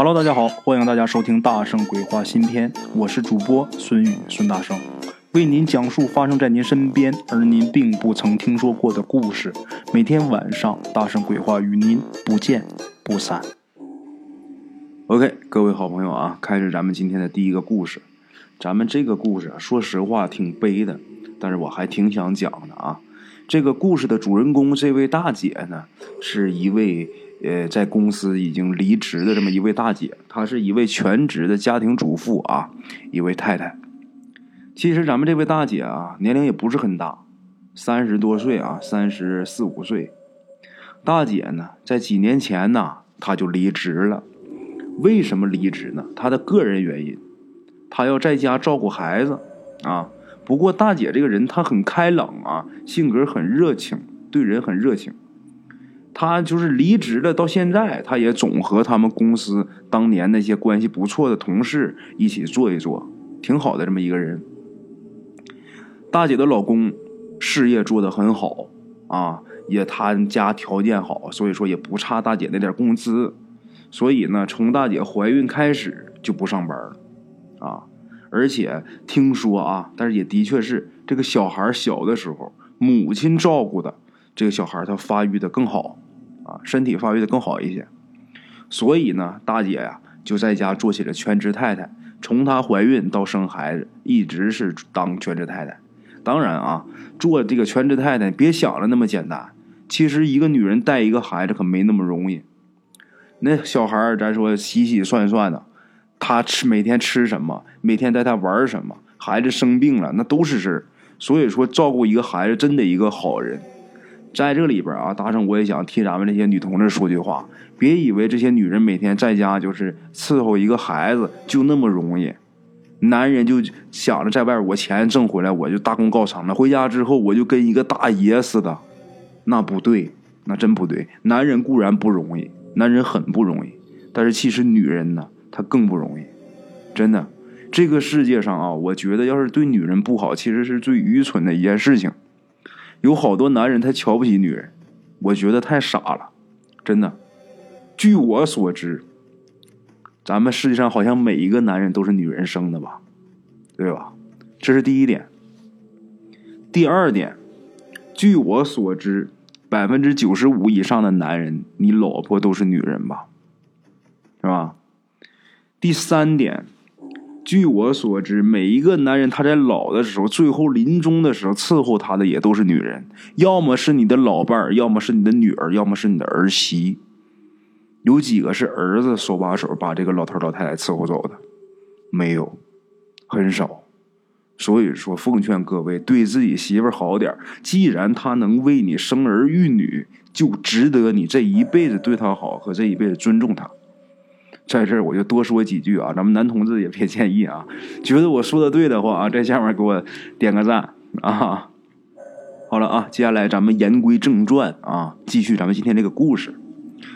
Hello，大家好，欢迎大家收听《大圣鬼话》新篇，我是主播孙宇，孙大圣为您讲述发生在您身边而您并不曾听说过的故事。每天晚上，《大圣鬼话》与您不见不散。OK，各位好朋友啊，开始咱们今天的第一个故事。咱们这个故事，说实话挺悲的，但是我还挺想讲的啊。这个故事的主人公，这位大姐呢，是一位。呃，在公司已经离职的这么一位大姐，她是一位全职的家庭主妇啊，一位太太。其实咱们这位大姐啊，年龄也不是很大，三十多岁啊，三十四五岁。大姐呢，在几年前呢，她就离职了。为什么离职呢？她的个人原因，她要在家照顾孩子啊。不过大姐这个人她很开朗啊，性格很热情，对人很热情。他就是离职了，到现在他也总和他们公司当年那些关系不错的同事一起坐一坐，挺好的这么一个人。大姐的老公事业做得很好啊，也他家条件好，所以说也不差大姐那点工资。所以呢，从大姐怀孕开始就不上班了啊，而且听说啊，但是也的确是这个小孩小的时候，母亲照顾的，这个小孩他发育的更好。啊，身体发育的更好一些，所以呢，大姐呀就在家做起了全职太太。从她怀孕到生孩子，一直是当全职太太。当然啊，做这个全职太太，别想了那么简单。其实一个女人带一个孩子可没那么容易。那小孩咱说洗洗涮涮的，他吃每天吃什么，每天带他玩什么，孩子生病了那都是事儿。所以说，照顾一个孩子真得一个好人。在这里边啊，大圣我也想替咱们这些女同志说句话：别以为这些女人每天在家就是伺候一个孩子就那么容易。男人就想着在外边我钱挣回来我就大功告成了，回家之后我就跟一个大爷似的，那不对，那真不对。男人固然不容易，男人很不容易，但是其实女人呢，她更不容易。真的，这个世界上啊，我觉得要是对女人不好，其实是最愚蠢的一件事情。有好多男人他瞧不起女人，我觉得太傻了，真的。据我所知，咱们世界上好像每一个男人都是女人生的吧，对吧？这是第一点。第二点，据我所知，百分之九十五以上的男人，你老婆都是女人吧，是吧？第三点。据我所知，每一个男人他在老的时候，最后临终的时候伺候他的也都是女人，要么是你的老伴儿，要么是你的女儿，要么是你的儿媳。有几个是儿子手把手把这个老头老太太伺候走的？没有，很少。所以说，奉劝各位对自己媳妇好点既然她能为你生儿育女，就值得你这一辈子对她好和这一辈子尊重她。在这儿我就多说几句啊，咱们男同志也别介意啊。觉得我说的对的话啊，在下面给我点个赞啊。好了啊，接下来咱们言归正传啊，继续咱们今天这个故事。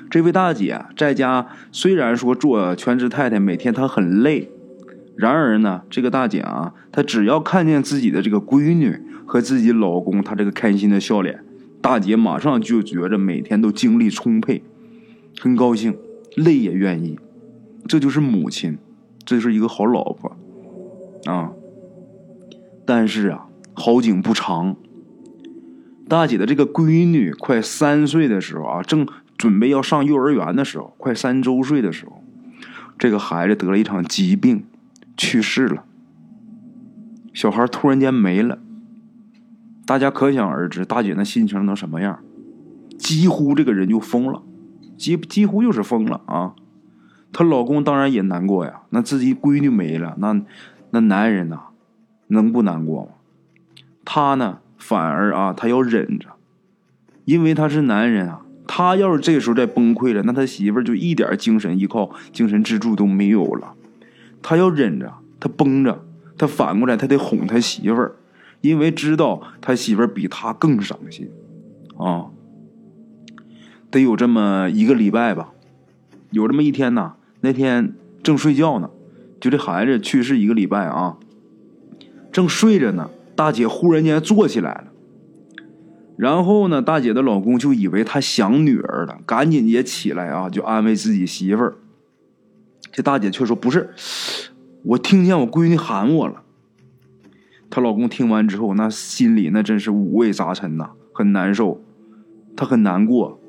这位大姐在家虽然说做全职太太，每天她很累，然而呢，这个大姐啊，她只要看见自己的这个闺女和自己老公，她这个开心的笑脸，大姐马上就觉着每天都精力充沛，很高兴，累也愿意。这就是母亲，这是一个好老婆，啊！但是啊，好景不长。大姐的这个闺女快三岁的时候啊，正准备要上幼儿园的时候，快三周岁的时候，这个孩子得了一场疾病，去世了。小孩突然间没了，大家可想而知，大姐那心情能什么样？几乎这个人就疯了，几几乎就是疯了啊！她老公当然也难过呀，那自己闺女没了，那那男人呐，能不难过吗？他呢，反而啊，他要忍着，因为他是男人啊。他要是这时候再崩溃了，那他媳妇儿就一点精神依靠、精神支柱都没有了。他要忍着，他绷着，他反过来他得哄他媳妇儿，因为知道他媳妇儿比他更伤心啊。得有这么一个礼拜吧，有这么一天呐。那天正睡觉呢，就这孩子去世一个礼拜啊，正睡着呢，大姐忽然间坐起来了，然后呢，大姐的老公就以为她想女儿了，赶紧也起来啊，就安慰自己媳妇儿。这大姐却说：“不是，我听见我闺女喊我了。”她老公听完之后，那心里那真是五味杂陈呐，很难受，他很难过，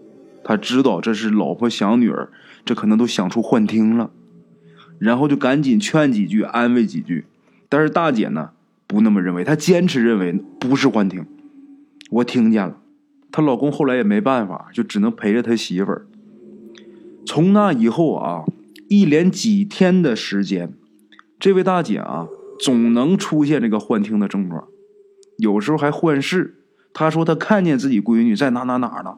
他知道这是老婆想女儿，这可能都想出幻听了，然后就赶紧劝几句，安慰几句。但是大姐呢，不那么认为，她坚持认为不是幻听，我听见了。她老公后来也没办法，就只能陪着他媳妇儿。从那以后啊，一连几天的时间，这位大姐啊。总能出现这个幻听的症状，有时候还幻视。她说她看见自己闺女在哪哪哪呢，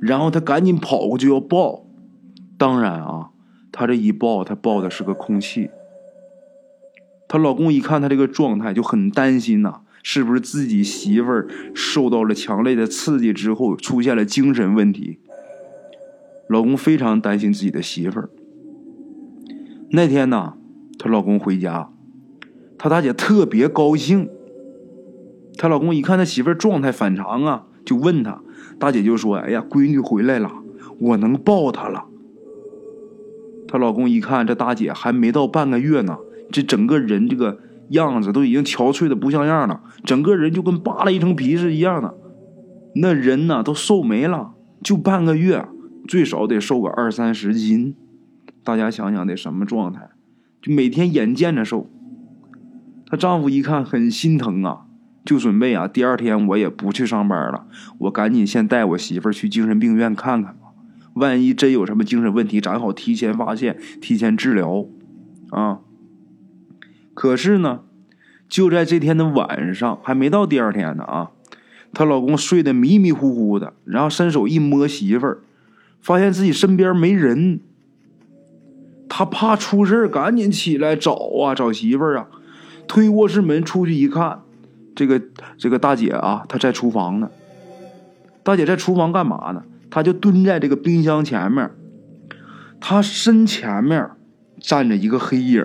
然后他赶紧跑过去要抱。当然啊，他这一抱，他抱的是个空气。她老公一看她这个状态，就很担心呐，是不是自己媳妇儿受到了强烈的刺激之后出现了精神问题？老公非常担心自己的媳妇儿。那天呢，她老公回家。她大姐特别高兴，她老公一看她媳妇儿状态反常啊，就问她，大姐就说：“哎呀，闺女回来了，我能抱她了。”她老公一看这大姐还没到半个月呢，这整个人这个样子都已经憔悴的不像样了，整个人就跟扒了一层皮是一样的，那人呢都瘦没了，就半个月，最少得瘦个二三十斤，大家想想得什么状态？就每天眼见着瘦。她丈夫一看很心疼啊，就准备啊，第二天我也不去上班了，我赶紧先带我媳妇儿去精神病院看看吧，万一真有什么精神问题，咱好提前发现、提前治疗，啊。可是呢，就在这天的晚上，还没到第二天呢啊，她老公睡得迷迷糊糊的，然后伸手一摸媳妇儿，发现自己身边没人，他怕出事赶紧起来找啊，找媳妇儿啊。推卧室门出去一看，这个这个大姐啊，她在厨房呢。大姐在厨房干嘛呢？她就蹲在这个冰箱前面，她身前面站着一个黑影。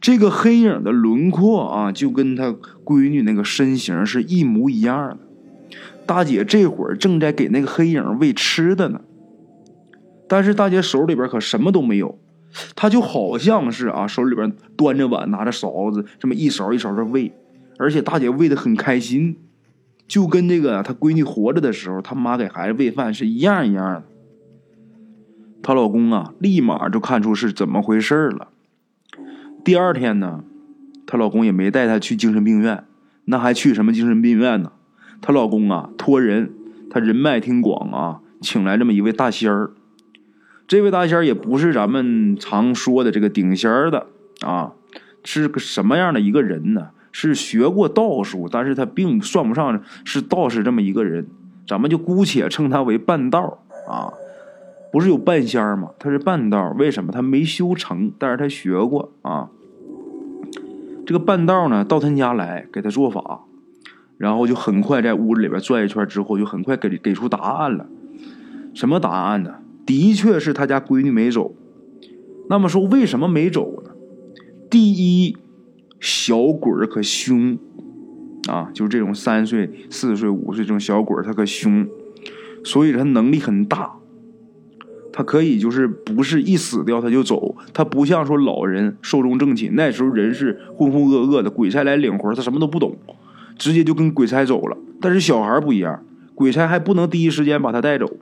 这个黑影的轮廓啊，就跟她闺女那个身形是一模一样的。大姐这会儿正在给那个黑影喂吃的呢，但是大姐手里边可什么都没有。他就好像是啊，手里边端着碗，拿着勺子，这么一勺一勺的喂，而且大姐喂的很开心，就跟那个她闺女活着的时候，他妈给孩子喂饭是一样一样的。她老公啊，立马就看出是怎么回事了。第二天呢，她老公也没带她去精神病院，那还去什么精神病院呢？她老公啊，托人，他人脉挺广啊，请来这么一位大仙儿。这位大仙也不是咱们常说的这个顶仙儿的啊，是个什么样的一个人呢？是学过道术，但是他并算不上是道士这么一个人，咱们就姑且称他为半道啊。不是有半仙儿吗？他是半道，为什么他没修成？但是他学过啊。这个半道呢，到他家来给他做法，然后就很快在屋子里边转一圈之后，就很快给给出答案了。什么答案呢？的确是他家闺女没走，那么说为什么没走呢？第一，小鬼儿可凶啊，就这种三岁、四岁、五岁这种小鬼儿，他可凶，所以他能力很大，他可以就是不是一死掉他就走，他不像说老人寿终正寝，那时候人是浑浑噩噩的，鬼差来领活他什么都不懂，直接就跟鬼差走了。但是小孩不一样，鬼差还不能第一时间把他带走。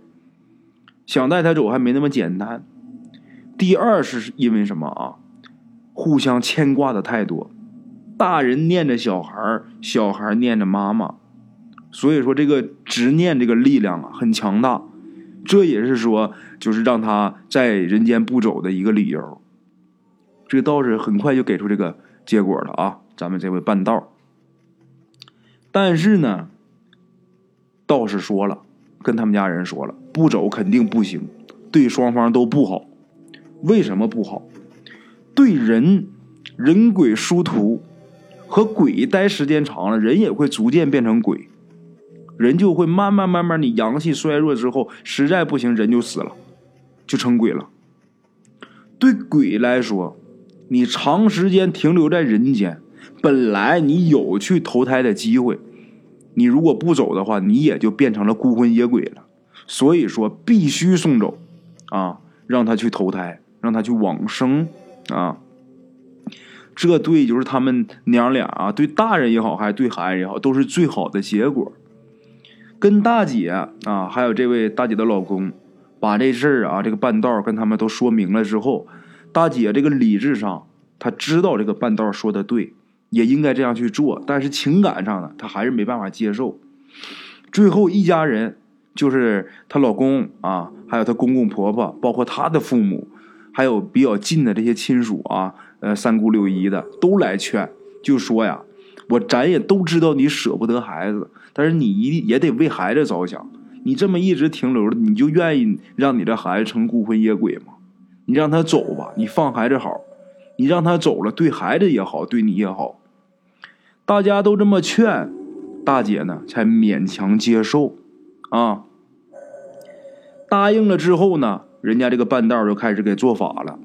想带他走还没那么简单。第二是因为什么啊？互相牵挂的太多，大人念着小孩小孩念着妈妈，所以说这个执念这个力量啊很强大，这也是说就是让他在人间不走的一个理由。这个道士很快就给出这个结果了啊！咱们这位半道，但是呢，道士说了。跟他们家人说了，不走肯定不行，对双方都不好。为什么不好？对人，人鬼殊途，和鬼待时间长了，人也会逐渐变成鬼，人就会慢慢慢慢，你阳气衰弱之后，实在不行，人就死了，就成鬼了。对鬼来说，你长时间停留在人间，本来你有去投胎的机会。你如果不走的话，你也就变成了孤魂野鬼了。所以说，必须送走，啊，让他去投胎，让他去往生啊。这对就是他们娘俩啊，对大人也好，还是对孩子也好，都是最好的结果。跟大姐啊，还有这位大姐的老公，把这事儿啊，这个半道跟他们都说明了之后，大姐这个理智上，她知道这个半道说的对，也应该这样去做，但是情感上呢，她还是没办法接受。最后一家人，就是她老公啊，还有她公公婆婆，包括她的父母，还有比较近的这些亲属啊。呃，三姑六姨的都来劝，就说呀，我咱也都知道你舍不得孩子，但是你一定也得为孩子着想。你这么一直停留着，你就愿意让你这孩子成孤魂野鬼吗？你让他走吧，你放孩子好，你让他走了，对孩子也好，对你也好。大家都这么劝，大姐呢才勉强接受，啊，答应了之后呢，人家这个半道就开始给做法了。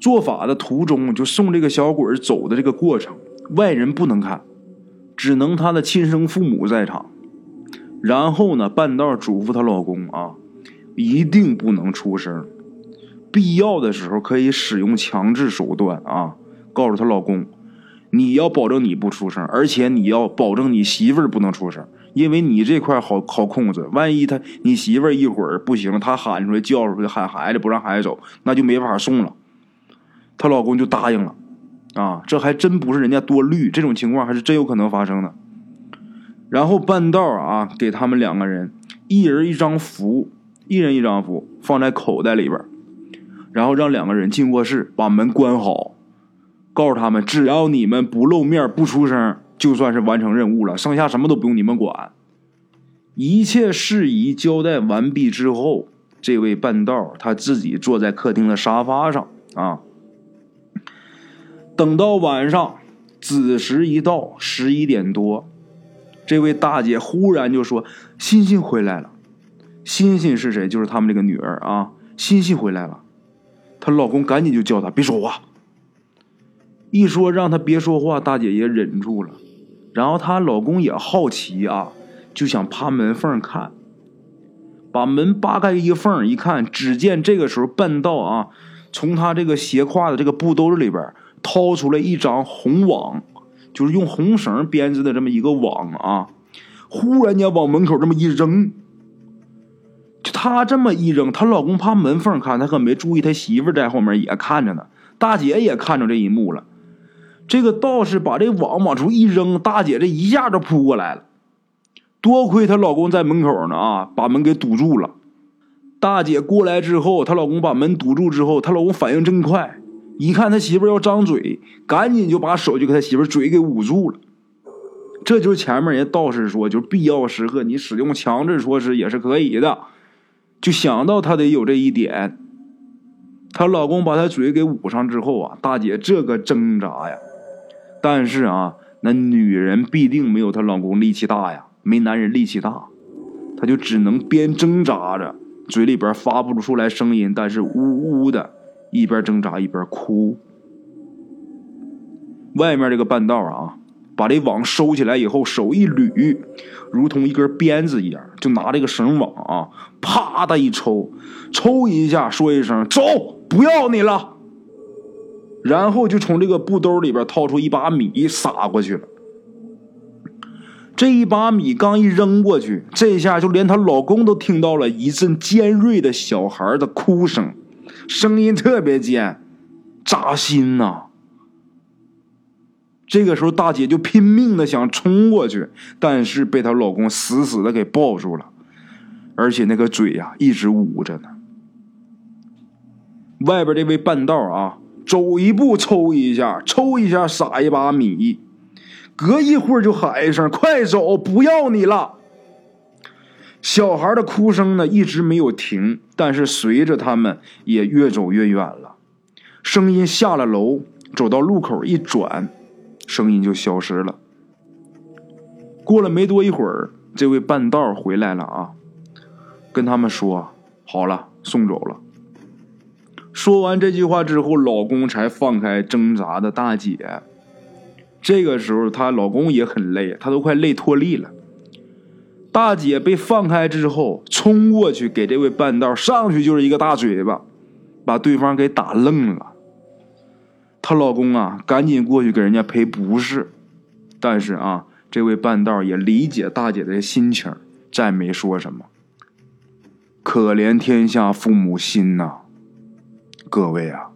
做法的途中，就送这个小鬼走的这个过程，外人不能看，只能他的亲生父母在场。然后呢，半道嘱咐她老公啊，一定不能出声，必要的时候可以使用强制手段啊。告诉她老公，你要保证你不出声，而且你要保证你媳妇儿不能出声，因为你这块好好控制。万一他你媳妇儿一会儿不行了，他喊出来叫出来喊孩子不让孩子走，那就没法送了。她老公就答应了，啊，这还真不是人家多虑，这种情况还是真有可能发生的。然后半道啊，给他们两个人一人一张符，一人一张符放在口袋里边，然后让两个人进卧室，把门关好，告诉他们，只要你们不露面不出声，就算是完成任务了，剩下什么都不用你们管。一切事宜交代完毕之后，这位半道他自己坐在客厅的沙发上啊。等到晚上子时一到，十一点多，这位大姐忽然就说：“欣欣回来了。”欣欣是谁？就是他们这个女儿啊。欣欣回来了，她老公赶紧就叫她别说话。一说让她别说话，大姐也忍住了。然后她老公也好奇啊，就想趴门缝看，把门扒开一个缝一看，只见这个时候半道啊，从他这个斜挎的这个布兜里边。掏出来一张红网，就是用红绳编织的这么一个网啊！忽然间往门口这么一扔，就他这么一扔，她老公怕门缝看，他可没注意，他媳妇在后面也看着呢。大姐也看着这一幕了。这个道士把这网往出一扔，大姐这一下就扑过来了。多亏她老公在门口呢啊，把门给堵住了。大姐过来之后，她老公把门堵住之后，她老公反应真快。一看他媳妇要张嘴，赶紧就把手就给他媳妇嘴给捂住了。这就是前面人道士说，就是必要时刻你使用强制措施也是可以的。就想到他得有这一点，她老公把她嘴给捂上之后啊，大姐这个挣扎呀。但是啊，那女人必定没有她老公力气大呀，没男人力气大，她就只能边挣扎着，嘴里边发不出来声音，但是呜呜的。一边挣扎一边哭。外面这个半道啊，把这网收起来以后，手一捋，如同一根鞭子一样，就拿这个绳网啊，啪的一抽，抽一下，说一声“走，不要你了”，然后就从这个布兜里边掏出一把米撒过去了。这一把米刚一扔过去，这下就连她老公都听到了一阵尖锐的小孩的哭声。声音特别尖，扎心呐。这个时候，大姐就拼命的想冲过去，但是被她老公死死的给抱住了，而且那个嘴呀一直捂着呢。外边这位半道啊，走一步抽一下，抽一下撒一把米，隔一会儿就喊一声：“快走，不要你了。”小孩的哭声呢，一直没有停，但是随着他们也越走越远了。声音下了楼，走到路口一转，声音就消失了。过了没多一会儿，这位半道回来了啊，跟他们说：“好了，送走了。”说完这句话之后，老公才放开挣扎的大姐。这个时候，她老公也很累，他都快累脱力了。大姐被放开之后，冲过去给这位半道上去就是一个大嘴巴，把对方给打愣了。她老公啊，赶紧过去给人家赔不是，但是啊，这位半道也理解大姐的心情，再没说什么。可怜天下父母心呐，各位啊，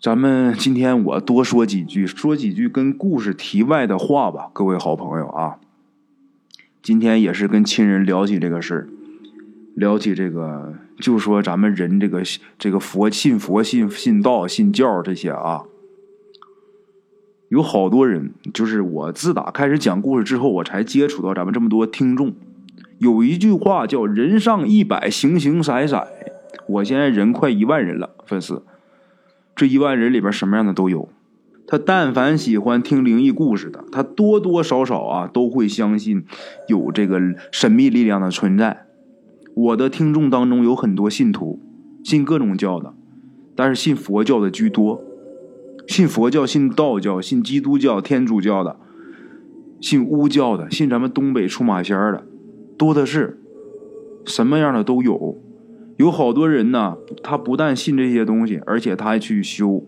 咱们今天我多说几句，说几句跟故事题外的话吧，各位好朋友啊。今天也是跟亲人聊起这个事儿，聊起这个，就说咱们人这个这个佛信佛信信道信教这些啊，有好多人，就是我自打开始讲故事之后，我才接触到咱们这么多听众。有一句话叫“人上一百，形形色色”，我现在人快一万人了，粉丝，这一万人里边什么样的都有。他但凡喜欢听灵异故事的，他多多少少啊都会相信有这个神秘力量的存在。我的听众当中有很多信徒，信各种教的，但是信佛教的居多。信佛教、信道教、信基督教、天主教的，信巫教的，信咱们东北出马仙的，多的是，什么样的都有。有好多人呢，他不但信这些东西，而且他还去修。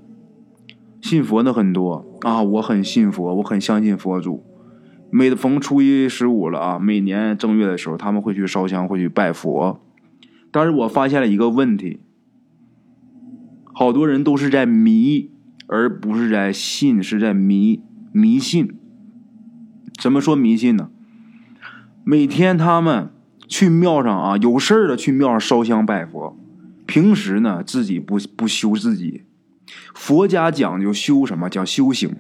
信佛的很多啊，我很信佛，我很相信佛祖。每逢初一十五了啊，每年正月的时候，他们会去烧香，会去拜佛。但是我发现了一个问题，好多人都是在迷，而不是在信，是在迷迷信。怎么说迷信呢？每天他们去庙上啊，有事儿了去庙上烧香拜佛，平时呢自己不不修自己。佛家讲究修什么？讲修行。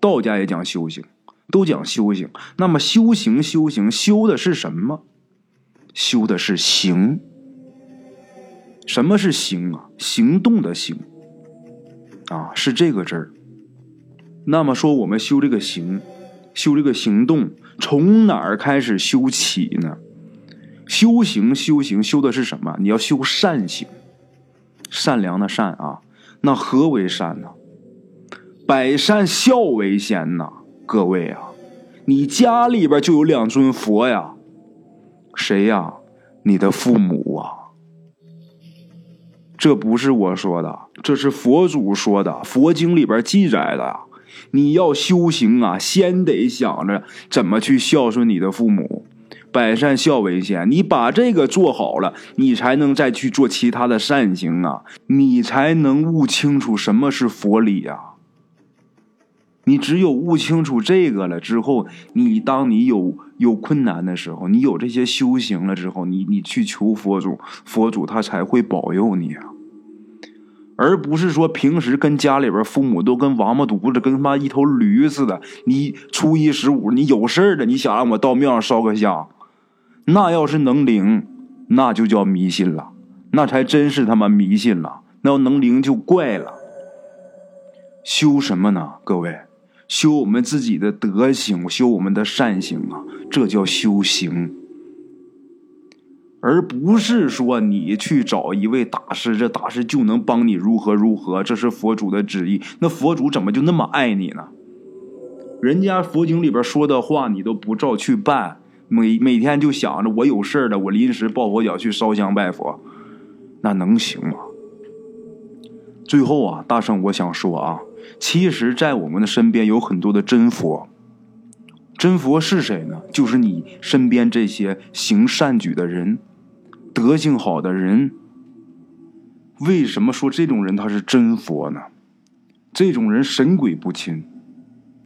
道家也讲修行，都讲修行。那么修行，修行修的是什么？修的是行。什么是行啊？行动的行啊，是这个字儿。那么说，我们修这个行，修这个行动，从哪儿开始修起呢？修行，修行，修的是什么？你要修善行，善良的善啊。那何为善呢？百善孝为先呐！各位啊，你家里边就有两尊佛呀，谁呀？你的父母啊！这不是我说的，这是佛祖说的，佛经里边记载的。你要修行啊，先得想着怎么去孝顺你的父母。百善孝为先，你把这个做好了，你才能再去做其他的善行啊，你才能悟清楚什么是佛理呀。你只有悟清楚这个了之后，你当你有有困难的时候，你有这些修行了之后，你你去求佛祖，佛祖他才会保佑你啊，而不是说平时跟家里边父母都跟王八犊子，跟他妈一头驴似的。你初一十五你有事儿了，你想让我到庙上烧个香。那要是能灵，那就叫迷信了，那才真是他妈迷信了。那要能灵就怪了。修什么呢？各位，修我们自己的德行，修我们的善行啊，这叫修行，而不是说你去找一位大师，这大师就能帮你如何如何，这是佛祖的旨意。那佛祖怎么就那么爱你呢？人家佛经里边说的话，你都不照去办。每每天就想着我有事了，我临时抱佛脚去烧香拜佛，那能行吗？最后啊，大圣，我想说啊，其实，在我们的身边有很多的真佛。真佛是谁呢？就是你身边这些行善举的人，德行好的人。为什么说这种人他是真佛呢？这种人神鬼不侵，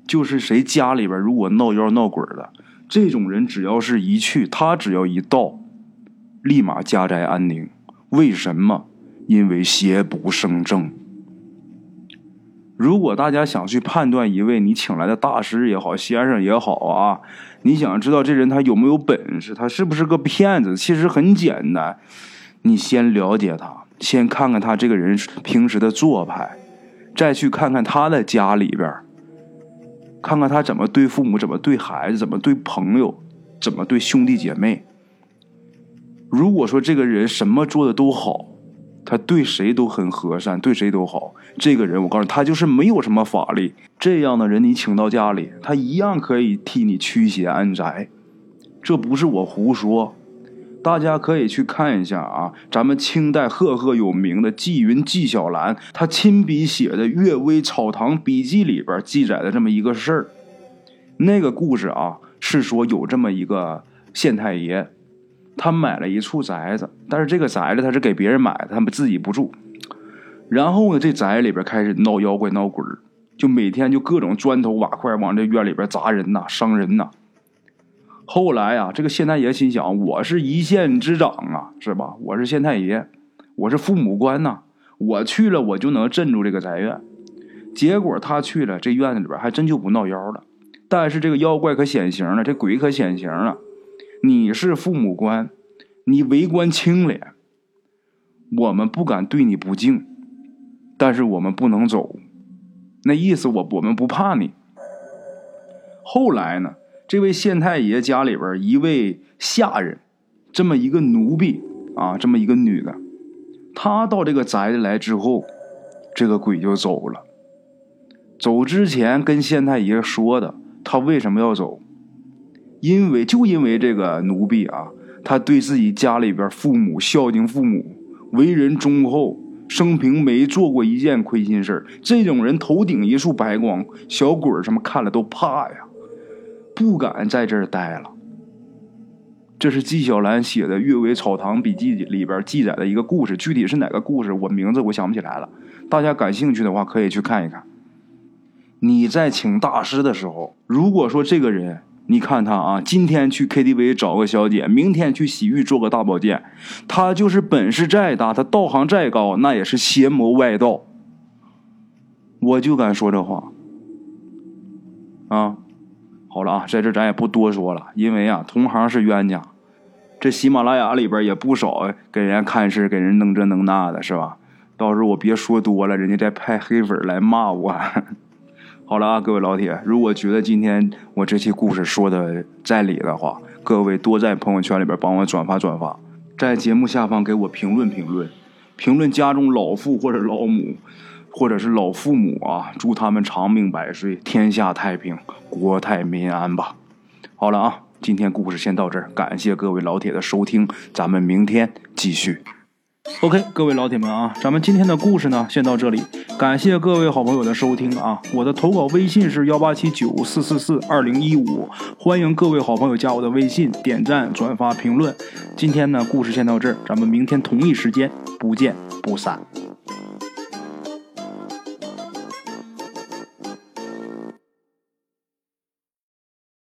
就是谁家里边如果闹妖闹鬼的。这种人只要是一去，他只要一到，立马家宅安宁。为什么？因为邪不胜正。如果大家想去判断一位你请来的大师也好，先生也好啊，你想知道这人他有没有本事，他是不是个骗子？其实很简单，你先了解他，先看看他这个人平时的做派，再去看看他的家里边。看看他怎么对父母，怎么对孩子，怎么对朋友，怎么对兄弟姐妹。如果说这个人什么做的都好，他对谁都很和善，对谁都好，这个人我告诉你，他就是没有什么法力。这样的人你请到家里，他一样可以替你驱邪安宅。这不是我胡说，大家可以去看一下啊，咱们清代赫赫有名的纪云纪晓岚，他亲笔写的《阅微草堂笔记》里边记载的这么一个事儿。那个故事啊，是说有这么一个县太爷，他买了一处宅子，但是这个宅子他是给别人买的，他们自己不住。然后呢，这宅里边开始闹妖怪闹鬼就每天就各种砖头瓦块往这院里边砸人呐，伤人呐。后来啊，这个县太爷心想：我是一县之长啊，是吧？我是县太爷，我是父母官呐，我去了我就能镇住这个宅院。结果他去了，这院子里边还真就不闹妖了。但是这个妖怪可显形了，这鬼可显形了。你是父母官，你为官清廉，我们不敢对你不敬，但是我们不能走。那意思我我们不怕你。后来呢，这位县太爷家里边一位下人，这么一个奴婢啊，这么一个女的，她到这个宅子来之后，这个鬼就走了。走之前跟县太爷说的。他为什么要走？因为就因为这个奴婢啊，他对自己家里边父母孝敬父母，为人忠厚，生平没做过一件亏心事这种人头顶一束白光，小鬼什么看了都怕呀，不敢在这儿待了。这是纪晓岚写的《阅微草堂笔记》里边记载的一个故事，具体是哪个故事，我名字我想不起来了。大家感兴趣的话，可以去看一看。你在请大师的时候，如果说这个人，你看他啊，今天去 KTV 找个小姐，明天去洗浴做个大保健，他就是本事再大，他道行再高，那也是邪魔外道。我就敢说这话。啊，好了啊，在这咱也不多说了，因为啊，同行是冤家，这喜马拉雅里边也不少给人家看事、给人弄这弄那的，是吧？到时候我别说多了，人家再派黑粉来骂我。好了啊，各位老铁，如果觉得今天我这期故事说的在理的话，各位多在朋友圈里边帮我转发转发，在节目下方给我评论评论，评论家中老父或者老母，或者是老父母啊，祝他们长命百岁，天下太平，国泰民安吧。好了啊，今天故事先到这儿，感谢各位老铁的收听，咱们明天继续。OK，各位老铁们啊，咱们今天的故事呢，先到这里。感谢各位好朋友的收听啊！我的投稿微信是幺八七九四四四二零一五，欢迎各位好朋友加我的微信，点赞、转发、评论。今天呢，故事先到这儿，咱们明天同一时间不见不散。